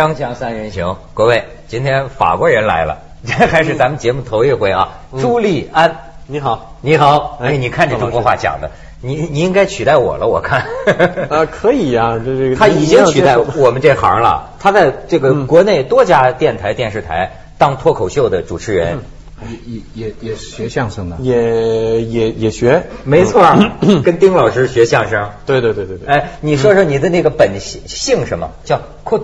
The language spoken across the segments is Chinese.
锵锵三人行，各位，今天法国人来了，这还是咱们节目头一回啊。朱利安，你好，你好，哎，你看这中国话讲的，你你应该取代我了，我看。啊，可以呀，这这个他已经取代我们这行了，他在这个国内多家电台、电视台当脱口秀的主持人。也也也学相声的，也也也学，没错，跟丁老师学相声。对对对对对。哎，你说说你的那个本姓姓什么？叫 Good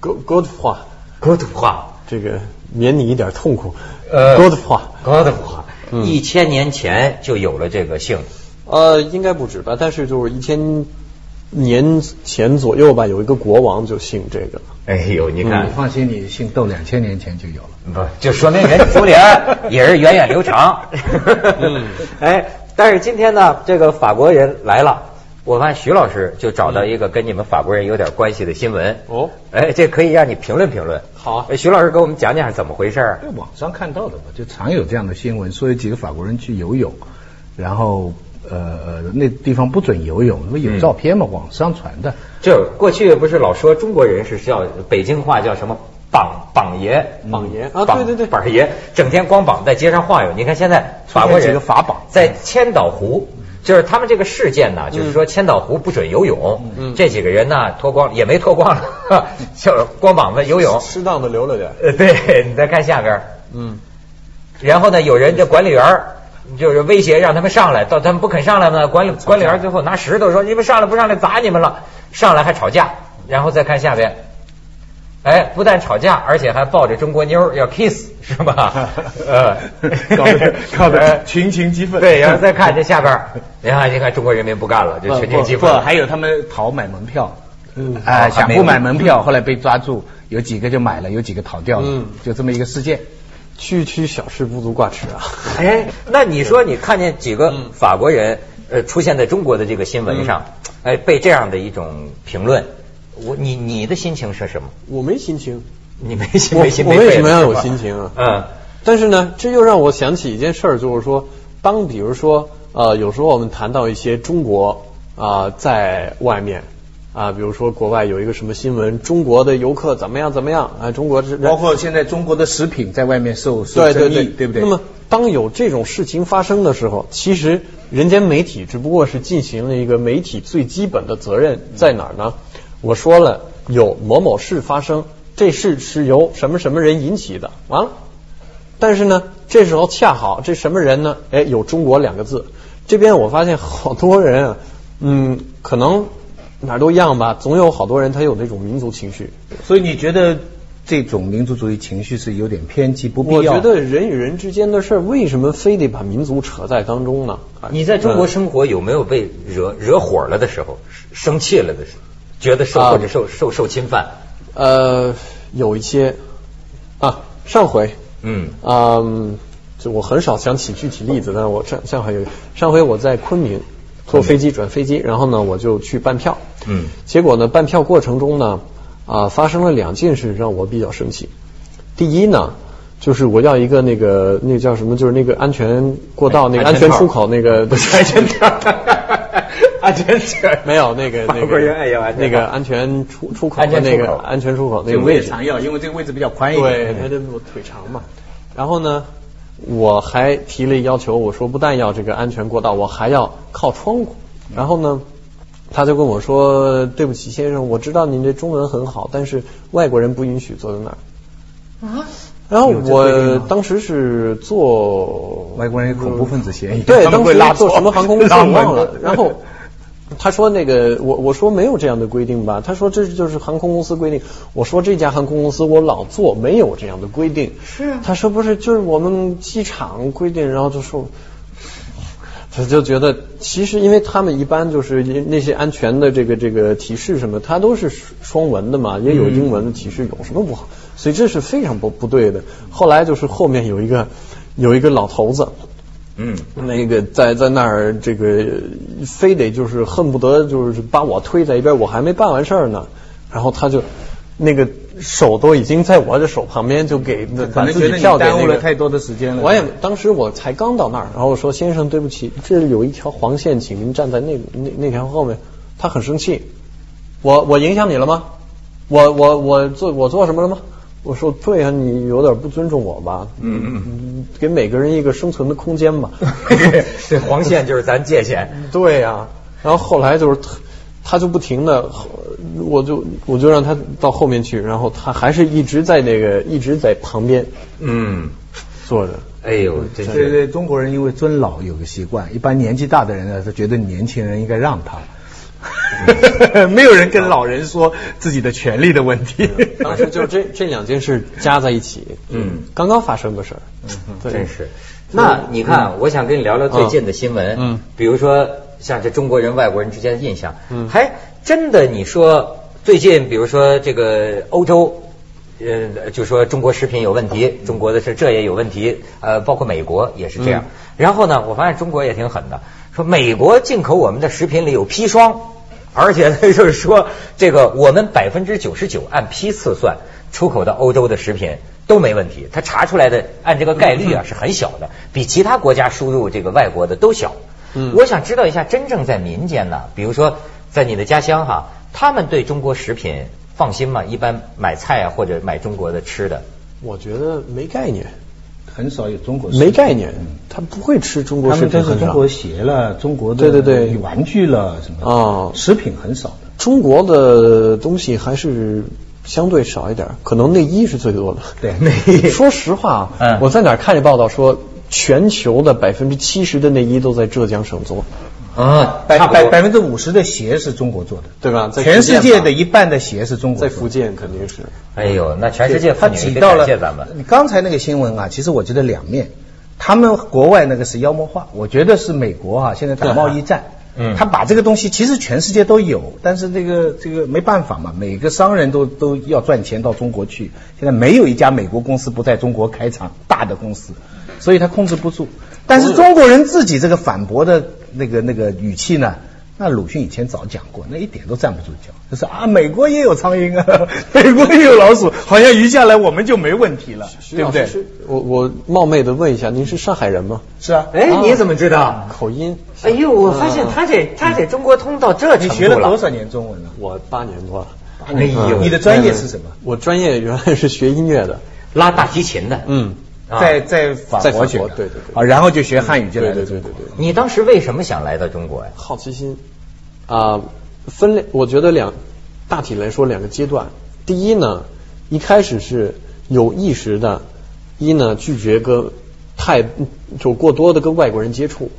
Good 话 Good 话，这个免你一点痛苦。呃，Good 话 Good 话，一千年前就有了这个姓。呃，应该不止吧，但是就是一千年前左右吧，有一个国王就姓这个。哎呦，你看，你放心，你姓窦，两千年前就有了。不，就说明人朱利安也是源远流长。嗯，哎，但是今天呢，这个法国人来了，我发现徐老师就找到一个跟你们法国人有点关系的新闻。哦，哎，这可以让你评论评论。好，徐老师给我们讲讲是怎么回事。在网上看到的嘛，就常有这样的新闻，说有几个法国人去游泳，然后。呃呃，那地方不准游泳，因为有照片嘛，网上传的。就过去不是老说中国人是叫北京话叫什么绑绑爷，绑爷啊，对对对，板爷，整天光膀在街上晃悠。你看现在法国人法绑在千岛湖，就是他们这个事件呢，就是说千岛湖不准游泳，这几个人呢脱光 也没脱光，就光膀子游泳，适当的留了点。呃，对你再看下边，嗯，然后呢，有人这管理员。就是威胁让他们上来，到他们不肯上来呢，管理管理员最后拿石头说：“你们上来不上来砸你们了！”上来还吵架，然后再看下边，哎，不但吵架，而且还抱着中国妞要 kiss，是吧？呃，搞得搞得群情激愤。对，然后再看这下边，你看你看中国人民不干了，就群情激愤。还有他们逃买门票，嗯，哎，想不买门票，后来被抓住，有几个就买了，有几个逃掉了，就这么一个事件。区区小事不足挂齿啊！哎，那你说你看见几个法国人呃出现在中国的这个新闻上，哎，被这样的一种评论，我你你的心情是什么？我没心情，你没心没心我为什么要有心情啊？嗯，但是呢，这又让我想起一件事儿，就是说，当比如说呃，有时候我们谈到一些中国啊，在外面。啊，比如说国外有一个什么新闻，中国的游客怎么样怎么样啊？中国是包括现在中国的食品在外面受受争议，对不对？那么当有这种事情发生的时候，其实人间媒体只不过是进行了一个媒体最基本的责任在哪儿呢？我说了有某某事发生，这事是由什么什么人引起的，完了。但是呢，这时候恰好这什么人呢？哎，有中国两个字。这边我发现好多人啊，嗯，可能。哪都一样吧，总有好多人他有那种民族情绪，所以你觉得这种民族主义情绪是有点偏激，不必要？我觉得人与人之间的事儿，为什么非得把民族扯在当中呢？你在中国生活有没有被惹惹火了的时候，生气了的时候，觉得受或者受受受侵犯？呃，有一些啊，上回嗯嗯，就我很少想起具体例子，但是我上上回有上回我在昆明。坐飞机转飞机，然后呢，我就去办票。嗯，结果呢，办票过程中呢，啊，发生了两件事让我比较生气。第一呢，就是我要一个那个那叫什么，就是那个安全过道那个安全出口那个不是安全条，安全条没有那个那个那个安全出出口的那个安全出口那个位置常要，因为这个位置比较宽一点。对，他这我腿长嘛。然后呢？我还提了要求，我说不但要这个安全过道，我还要靠窗户。然后呢，他就跟我说：“对不起，先生，我知道您这中文很好，但是外国人不允许坐在那儿。”啊？然后我当时是坐外国人有恐怖分子嫌疑，对，当时坐什么航空公司 忘了。然后。他说那个我我说没有这样的规定吧？他说这就是航空公司规定。我说这家航空公司我老坐，没有这样的规定。是。他说不是，就是我们机场规定，然后就说，他就觉得其实因为他们一般就是那些安全的这个这个提示什么，它都是双文的嘛，也有英文的提示，有什么不好？所以这是非常不不对的。后来就是后面有一个有一个老头子。嗯，那个在在那儿，这个非得就是恨不得就是把我推在一边，我还没办完事儿呢，然后他就那个手都已经在我的手旁边，就给把自己跳给那个。耽误了太多的时间了。我也当时我才刚到那儿，然后我说先生对不起，这有一条黄线，请您站在那那那条后面。他很生气，我我影响你了吗？我我我做我做什么了吗？我说对啊，你有点不尊重我吧？嗯嗯，给每个人一个生存的空间吧。这黄线就是咱界限。对呀、然后后来就是他他就不停的，我就我就让他到后面去，然后他还是一直在那个一直在旁边嗯，坐着。哎呦，这是对对，中国人因为尊老有个习惯，一般年纪大的人呢，他觉得年轻人应该让他。没有人跟老人说自己的权利的问题。当时就这这两件事加在一起，嗯，刚刚发生的事真是。那你看，我想跟你聊聊最近的新闻，嗯比如说像这中国人、外国人之间的印象，嗯还真的你说最近，比如说这个欧洲。呃，就说中国食品有问题，中国的是这也有问题，呃，包括美国也是这样。然后呢，我发现中国也挺狠的，说美国进口我们的食品里有砒霜，而且呢，就是说这个我们百分之九十九按批次算，出口到欧洲的食品都没问题，他查出来的按这个概率啊是很小的，比其他国家输入这个外国的都小。嗯我想知道一下，真正在民间呢，比如说在你的家乡哈，他们对中国食品放心吗？一般买菜啊或者买中国的吃的，我觉得没概念，很少有中国没概念，他不会吃中国食品他们。都是中国鞋了，中国的对对对。玩具了什么啊。哦食品很少的。中国的东西还是相对少一点，可能内衣是最多的。对内衣。说实话，嗯。我在哪儿看见报道说，全球的百分之七十的内衣都在浙江省做，啊，百百百分之五十的鞋是中国做的，对吧？在全世界的一半的鞋是中国在国做的。福建肯定是。哎呦，那全世界妇他挤到了感谢咱们。你刚才那个新闻啊，其实我觉得两面，他们国外那个是妖魔化，我觉得是美国啊，现在打贸易战。嗯他把这个东西其实全世界都有，但是这个这个没办法嘛，每个商人都都要赚钱到中国去。现在没有一家美国公司不在中国开厂，大的公司，所以他控制不住。但是中国人自己这个反驳的那个那个语气呢，那鲁迅以前早讲过，那一点都站不住脚，就是啊，美国也有苍蝇啊，美国也有老鼠，好像余下来我们就没问题了，对不对？我我冒昧的问一下，您是上海人吗？是啊，哎，你怎么知道？口音？哎呦，我发现他这他这中国通到这程度你学了多少年中文了？我八年多了。哎呦，你的专业是什么？我专业原来是学音乐的。拉大提琴的。嗯，啊在在法国国学的，对对对。啊，然后就学汉语就来了对对对对对。你当时为什么想来到中国呀？好奇心。啊、分类，我觉得两大体来说两个阶段。第一呢，一开始是有意识的，一呢拒绝跟太就过多的跟外国人接触，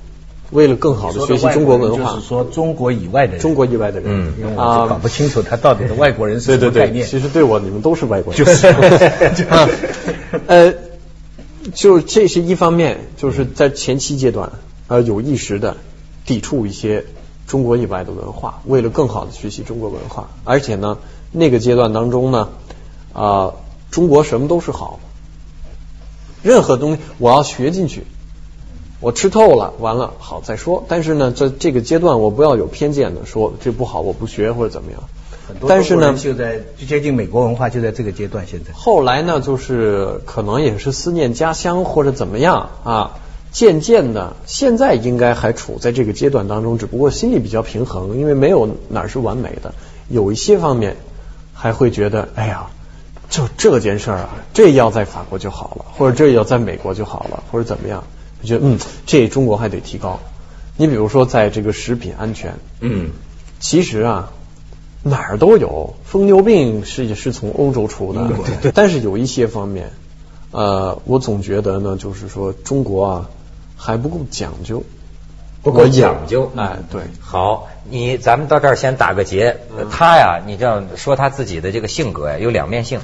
为了更好的学习中国文化。就是，说中国以外的人，中国以外的人，嗯。因为我就搞不清楚他到底是外国人是对对对，什么概念。其实对我你们都是外国人，就是。啊。呃，就这是一方面，就是在前期阶段，呃，有意识的抵触一些中国以外的文化，为了更好的学习中国文化，而且呢，那个阶段当中呢，啊、中国什么都是好，任何东西我要学进去。我吃透了，完了好再说。但是呢，在这个阶段，我不要有偏见的说这不好，我不学或者怎么样。很多但是呢就在就接近美国文化，就在这个阶段。现在后来呢，就是可能也是思念家乡或者怎么样啊，渐渐的，现在应该还处在这个阶段当中，只不过心里比较平衡，因为没有哪儿是完美的，有一些方面还会觉得，哎呀，就这件事儿啊，这要在法国就好了，或者这要在美国就好了，或者怎么样，就觉得嗯，这中国还得提高。你比如说，在这个食品安全，嗯，其实啊，哪儿都有，疯牛病是也是从欧洲出的，对对。但是有一些方面，呃，我总觉得呢，就是说中国啊还不够讲究，不够讲究。哎，对。好，你咱们到这儿先打个结。呃他呀，你这样说他自己的这个性格呀，有两面性。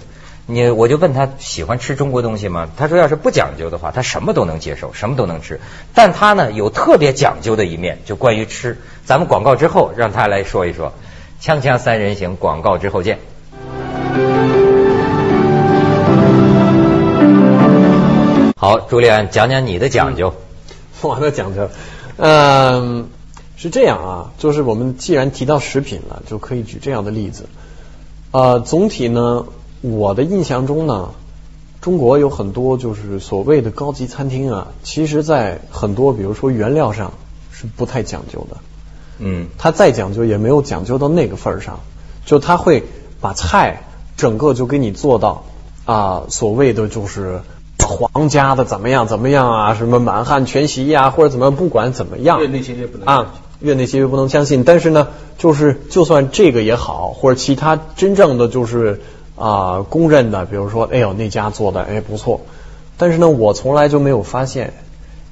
你我就问他喜欢吃中国东西吗？他说要是不讲究的话，他什么都能接受，什么都能吃。但他呢有特别讲究的一面，就关于吃。咱们广告之后让他来说一说。锵锵三人行，广告之后见。好，朱利安讲讲你的讲究。我的讲究，嗯，是这样啊，就是我们既然提到食品了，就可以举这样的例子。呃，总体呢，我的印象中呢，中国有很多就是所谓的高级餐厅啊，其实在很多比如说原料上是不太讲究的。嗯。他再讲究也没有讲究到那个份儿上，就他会把菜整个就给你做到啊，所谓的就是皇家的怎么样怎么样啊，什么满汉全席呀、或者怎么样，不管怎么样，越那些越不能啊，越那些越不能相信。但是呢，就是就算这个也好，或者其他真正的就是啊公认的，比如说，哎呦那家做的哎不错，但是呢，我从来就没有发现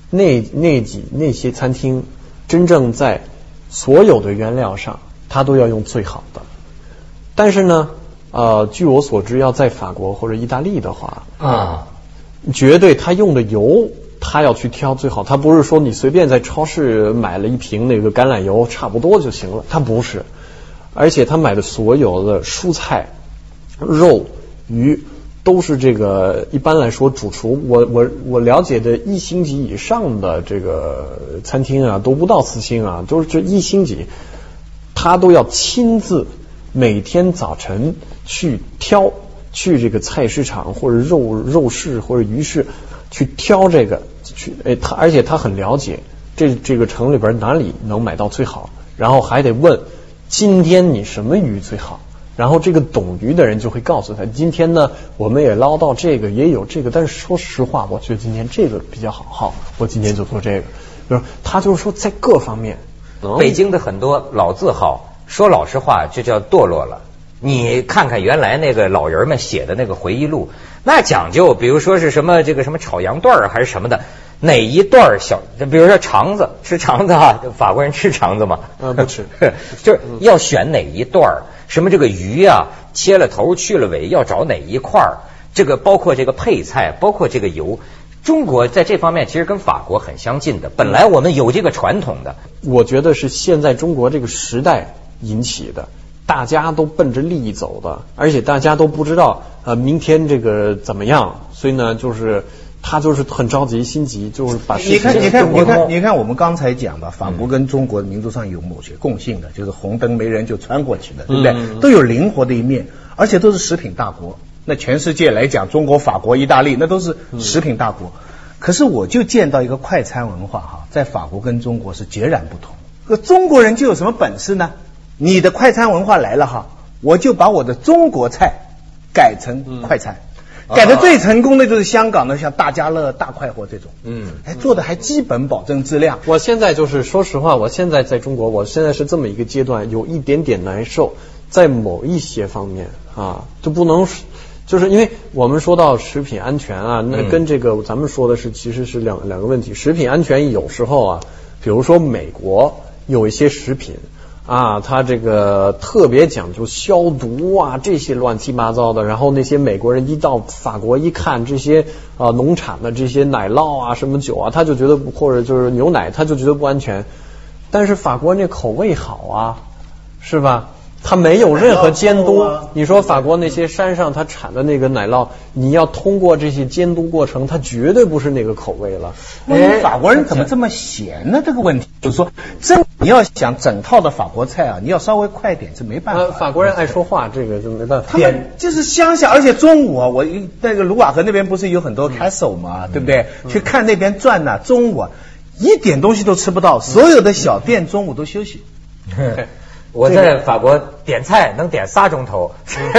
那那几那些餐厅真正在所有的原料上，它都要用最好的。但是呢，呃，据我所知，要在法国或者意大利的话，啊，绝对他用的油，他要去挑最好。他不是说你随便在超市买了一瓶那个橄榄油差不多就行了，他不是。而且他买的所有的蔬菜、肉、鱼都是这个一般来说主厨，我我我了解的一星级以上的这个餐厅啊，都不到四星啊，都是这一星级，他都要亲自每天早晨去挑，去这个菜市场或者肉肉市或者鱼市去挑这个，去哎他而且他很了解这这个城里边哪里能买到最好，然后还得问今天你什么鱼最好。然后这个懂鱼的人就会告诉他，今天呢，我们也捞到这个，也有这个，但是说实话，我觉得今天这个比较好，好，我今天就做这个。比如他就是说在各方面，北京的很多老字号，说老实话，就叫堕落了。你看看原来那个老人们写的那个回忆录，那讲究，比如说是什么这个什么炒羊段儿还是什么的，哪一段儿小，比如说肠子，吃肠子啊，法国人吃肠子吗？呃不吃，就是要选哪一段儿，什么这个鱼啊，切了头去了尾，要找哪一块儿，这个包括这个配菜，包括这个油。中国在这方面其实跟法国很相近的，本来我们有这个传统的，我觉得是现在中国这个时代引起的，大家都奔着利益走的，而且大家都不知道呃明天这个怎么样，所以呢，就是他就是很着急心急，就是把事情你看，你看，你看，你看，我们刚才讲的，法国跟中国民族上有某些共性的，就是红灯没人就穿过去的，对不对？嗯都有灵活的一面，而且都是食品大国。那全世界来讲，中国、法国、意大利那都是食品大国。可是我就见到一个快餐文化哈，在法国跟中国是截然不同。可中国人就有什么本事呢？你的快餐文化来了哈，我就把我的中国菜改成快餐。改的最成功的就是香港的，像大家乐、大快活这种，嗯，哎，做的还基本保证质量。我现在就是说实话，我现在在中国，我现在是这么一个阶段，有一点点难受，在某一些方面啊，就不能，就是因为我们说到食品安全啊，那嗯跟这个咱们说的是其实是两两个问题。食品安全有时候啊，比如说美国有一些食品。啊，他这个特别讲究消毒啊，这些乱七八糟的。然后那些美国人一到法国一看这些啊农产的这些奶酪啊、什么酒啊，他就觉得或者就是牛奶，他就觉得不安全。但是法国人这口味好啊，是吧？他没有任何监督。你说法国那些山上他产的那个奶酪，你要通过这些监督过程，它绝对不是那个口味了。那法国人怎么这么闲呢？这个问题就是说，真你要想整套的法国菜啊，你要稍微快点是没办法呃，法国人爱说话，这个就没办法。他们就是乡下，而且中午啊，我一那个卢瓦河那边不是有很多 castle 嘛，对不对？去看那边转呐、中午啊一点东西都吃不到，所有的小店中午都休息。我在法国点菜能点仨钟头，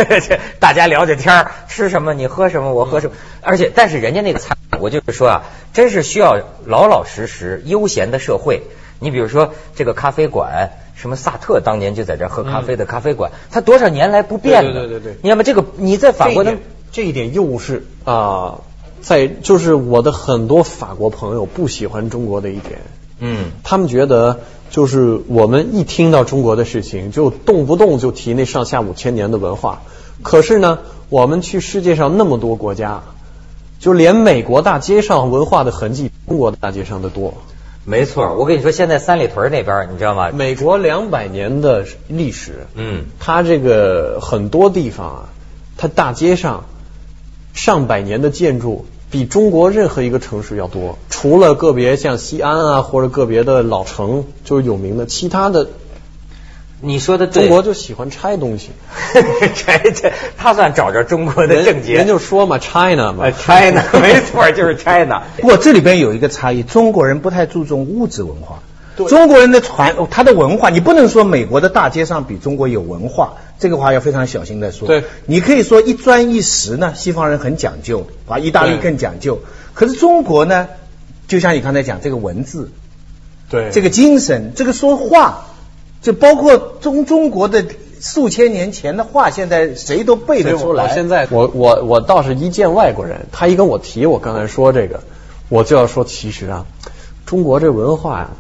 大家聊着天儿，吃什么你喝什么我喝什么，而且但是人家那个菜，我就是说啊，真是需要老老实实悠闲的社会。你比如说这个咖啡馆，什么萨特当年就在这儿喝咖啡的咖啡馆，它多少年来不变的。对对对你看嘛，这个你在法国能这一点这一点又是啊、在就是我的很多法国朋友不喜欢中国的一点，嗯。他们觉得就是我们一听到中国的事情，就动不动就提那上下五千年的文化。可是呢，我们去世界上那么多国家，就连美国大街上文化的痕迹，中国大街上的多。没错，我跟你说，现在三里屯那边你知道吗？美国两百年的历史，嗯它这个很多地方啊，它大街上上百年的建筑比中国任何一个城市要多，除了个别像西安啊或者个别的老城就是有名的，其他的你说的对，中国就喜欢拆东西。拆拆他算找着中国的人症结，人就说嘛，China 嘛呃 China 没错，就是 China。不过这里边有一个差异，中国人不太注重物质文化。中国人的传他的文化，你不能说美国的大街上比中国有文化，这个话要非常小心的说。对，你可以说一砖一石呢，西方人很讲究，啊，意大利更讲究。可是中国呢，就像你刚才讲这个文字，对这个精神，这个说话，就包括中中国的数千年前的话，现在谁都背得出来。我现在我我我倒是一见外国人，他一跟我提我刚才说这个，我就要说，其实啊，中国这文化呀、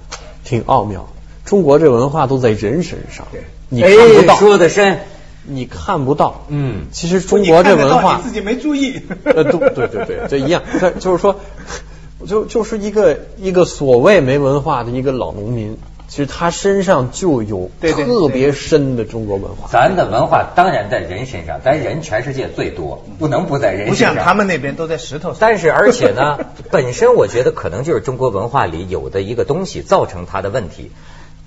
挺奥妙，中国这文化都在人身上对，你看不哎，到，说的深，你看不到。嗯，其实中国这文化你自己没注意。呃，对对对对，这一样。这就是说，就就是一个一个所谓没文化的一个老农民，其实他身上就有特别深的中国文化。咱的文化当然在人身上，咱人全世界最多，不能不在人身上。不像他们那边都在石头上。但是而且呢，本身我觉得可能就是中国文化里有的一个东西造成他的问题，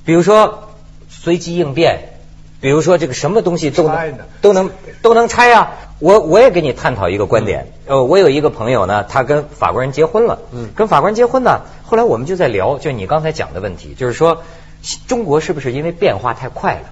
比如说随机应变，比如说这个什么东西都能都能都能拆啊。我我也跟你探讨一个观点，呃，我有一个朋友呢，他跟法国人结婚了，嗯。跟法国人结婚呢，后来我们就在聊，就你刚才讲的问题，就是说中国是不是因为变化太快了？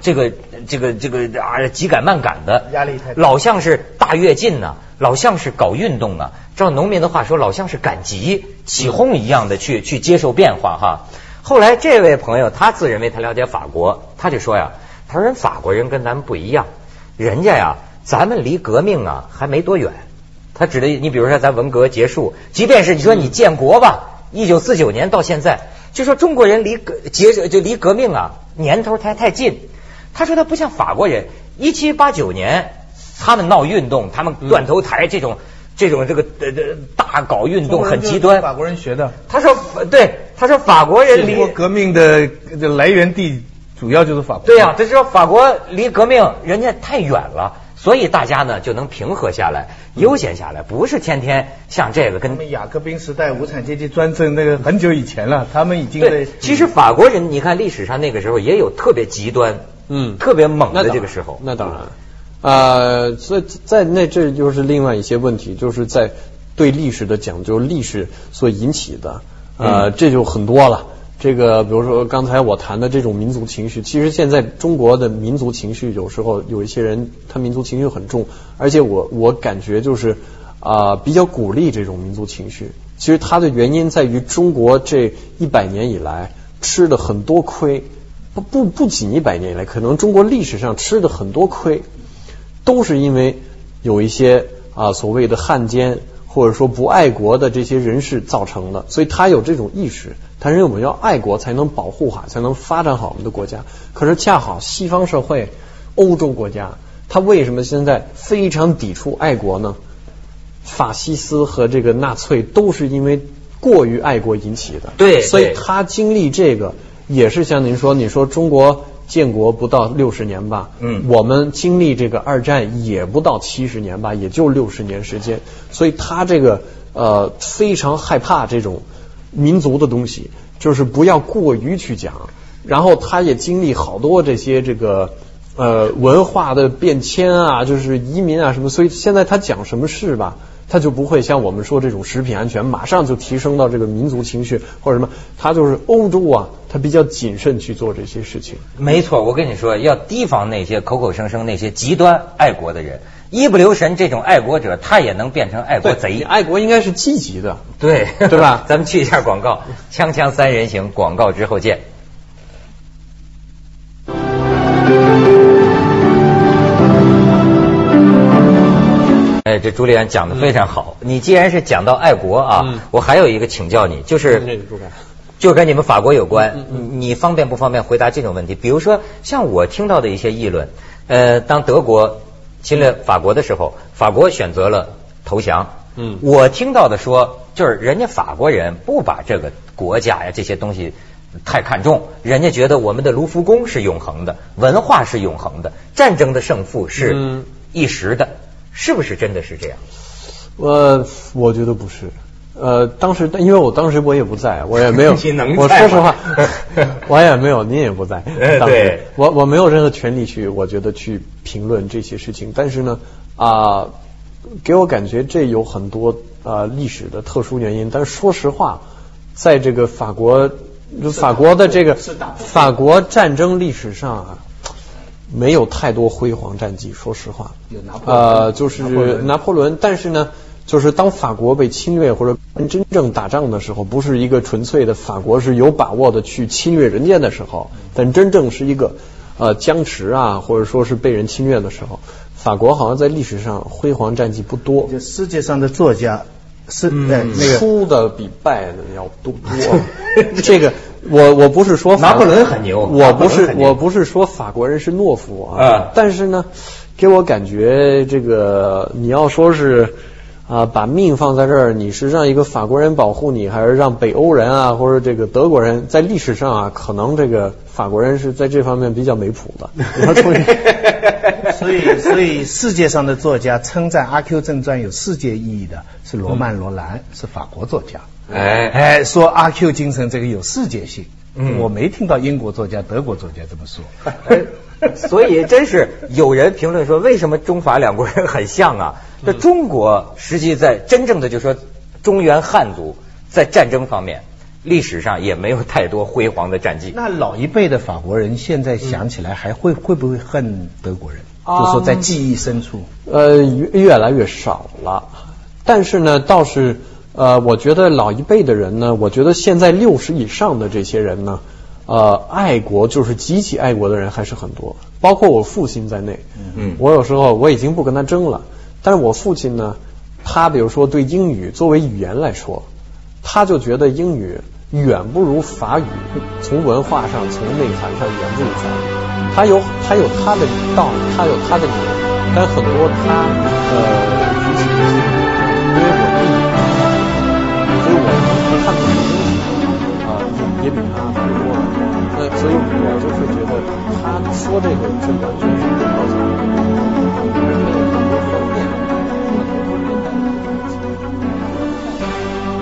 这个这个这个啊，急赶慢赶的，压力太大。老像是大跃进呢、老像是搞运动啊，照农民的话说，老像是赶集、起哄一样的去去接受变化哈。后来这位朋友他自认为他了解法国，他就说呀，他说人法国人跟咱们不一样，人家呀，咱们离革命啊还没多远。他指的你比如说咱文革结束，即便是你说你建国吧，一九四九年到现在，就说中国人离革结就离革命啊年头太太近。他说他不像法国人，一七八九年他们闹运动，他们断头台这种、这种这个呃呃大搞运动很极端。法国人学的。他说对，他说法国人离革命的这来源地主要就是法国。对呀、他说法国离革命人家太远了。所以大家呢就能平和下来，悠闲下来，不是天天像这个跟他们雅各宾时代无产阶级专政那个很久以前了，他们已经对。，其实法国人，你看历史上那个时候也有特别极端、嗯特别猛的这个时候。那当然，呃，所以在那这就是另外一些问题，就是在对历史的讲究，历史所引起的，呃，这就很多了。这个比如说刚才我谈的这种民族情绪，其实现在中国的民族情绪有时候有一些人他民族情绪很重，而且我我感觉就是啊、比较鼓励这种民族情绪。其实它的原因在于中国这一百年以来吃的很多亏，不不不仅一百年以来，可能中国历史上吃的很多亏，都是因为有一些啊所谓的汉奸或者说不爱国的这些人士造成的，所以他有这种意识，他认为我们要爱国才能保护好，才能发展好我们的国家。可是恰好西方社会、欧洲国家，他为什么现在非常抵触爱国呢？法西斯和这个纳粹都是因为过于爱国引起的，对所以他经历这个也是像您说，你说中国建国不到六十年吧，嗯。我们经历这个二战也不到七十年吧，也就六十年时间，所以他这个呃非常害怕这种民族的东西，就是不要过于去讲，然后他也经历好多这些这个。呃，文化的变迁啊，就是移民啊什么，所以现在他讲什么事吧，他就不会像我们说这种食品安全，马上就提升到这个民族情绪或者什么，他就是欧洲啊，他比较谨慎去做这些事情。没错，我跟你说，要提防那些口口声声那些极端爱国的人，一不留神，这种爱国者他也能变成爱国贼。爱国应该是积极的，对，对吧 咱们去一下广告，锵锵三人行，广告之后见。哎，这朱丽安讲的非常好。你既然是讲到爱国啊，嗯我还有一个请教你，就是就跟你们法国有关，你你方便不方便回答这种问题？比如说，像我听到的一些议论，呃，当德国侵略法国的时候，法国选择了投降。嗯我听到的说，就是人家法国人不把这个国家呀这些东西太看重，人家觉得我们的卢浮宫是永恒的，文化是永恒的，战争的胜负是嗯一时的，是不是真的是这样？我我觉得不是。呃，当时因为我当时我也不在，我也没有，你能我说实话，我也没有，您也不在。呃当时对我我没有任何权利去，我觉得去评论这些事情。但是呢，啊、给我感觉这有很多啊、历史的特殊原因。但是说实话，在这个法国就法国的这个法国战争历史上啊，没有太多辉煌战绩，说实话。有拿破仑呃，就是拿破仑，但是呢，就是当法国被侵略或者真正打仗的时候，不是一个纯粹的法国是有把握的去侵略人家的时候，但真正是一个呃僵持啊，或者说是被人侵略的时候，法国好像在历史上辉煌战绩不多。就世界上的作家是嗯呃那个输的比败的要多。这个我我不是说法拿破仑很牛我不是我不是说法国人是懦夫啊，啊但是呢，给我感觉这个你要说是。啊，把命放在这儿，你是让一个法国人保护你，还是让北欧人啊，或者这个德国人？在历史上啊，可能这个法国人是在这方面比较没谱的。所以，所以世界上的作家称赞《阿 Q 正传》有世界意义的是罗曼·罗兰，是法国作家。哎哎，说阿 Q 精神这个有世界性，嗯我没听到英国作家、德国作家这么说。所以真是有人评论说，为什么中法两国人很像啊？这中国实际在真正的就说中原汉族在战争方面历史上也没有太多辉煌的战绩。那老一辈的法国人现在想起来还会会不会恨德国人？啊就说在记忆深处，呃，越越来越少了。但是呢，倒是呃，我觉得老一辈的人呢，我觉得现在六十以上的这些人呢，呃，爱国就是极其爱国的人还是很多，包括我父亲在内。嗯我有时候我已经不跟他争了，但是我父亲呢，他比如说对英语作为语言来说，他就觉得英语远不如法语，从文化上、从内涵上远不如法语。他有他有他的道理，他有他的理，但很多他呃也比他好多了。那所以我就会觉得他说这个就完全是不了解的觉